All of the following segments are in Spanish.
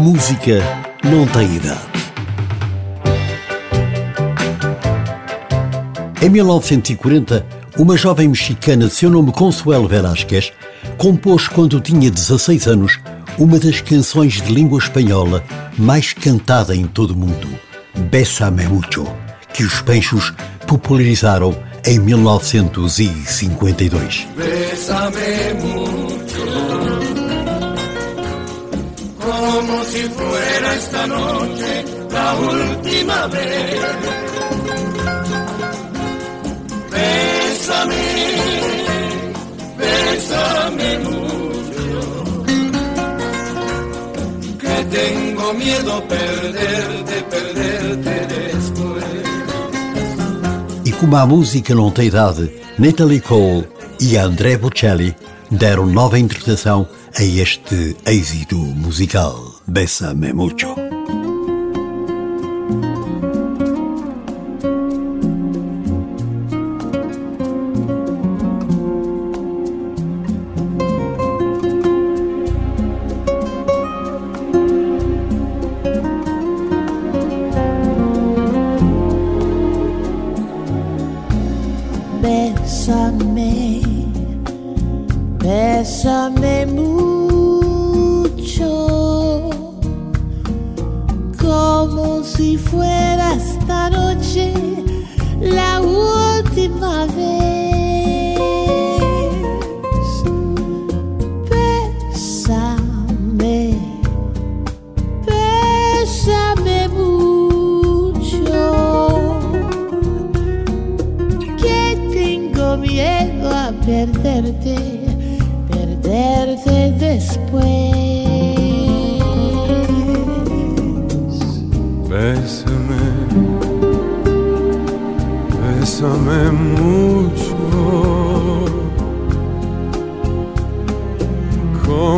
música não tem idade. Em 1940, uma jovem mexicana de seu nome Consuelo Velázquez compôs, quando tinha 16 anos, uma das canções de língua espanhola mais cantada em todo o mundo, Bésame Mucho, que os Penchos popularizaram em 1952. Bésame mucho, si fuera esta noche la última vez. Bésame, bésame mucho, que tengo miedo perderte, perderte después. E como a música não tem idade, Natalie Cole e André Bocelli deram nova interpretação a este êxito musical, Bésame Mucho. Bésame, bésame mucho, si fuera esta noche la última vez. Bésame, bésame mucho que tengo miedo a perderte, perderte después.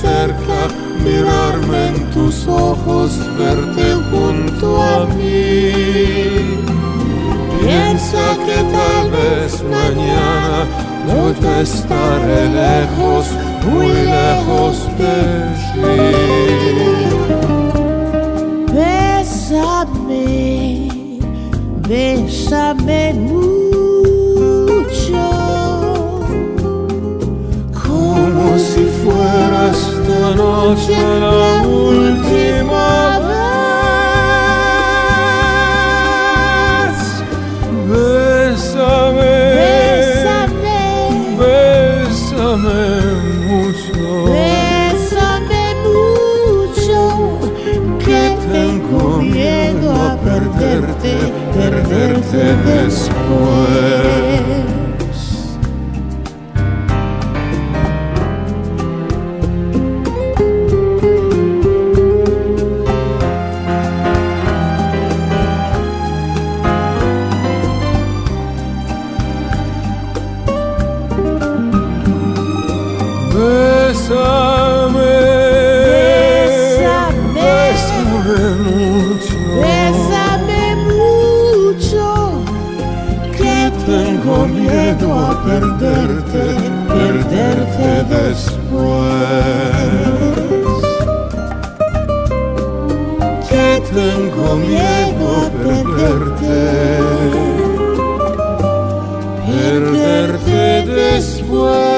Cerca, mirarme en tus ojos, verte junto a mí. Piensa que tal vez mañana yo te estaré lejos, muy lejos de ti. Bésame, bésame mucho, Como si esta noche la última vez. Bésame, Bésame, bésame mucho. bésame mucho, que tengo miedo a perderte, perderte después. perderte, perderte después. Que tengo miedo perderte, perderte después.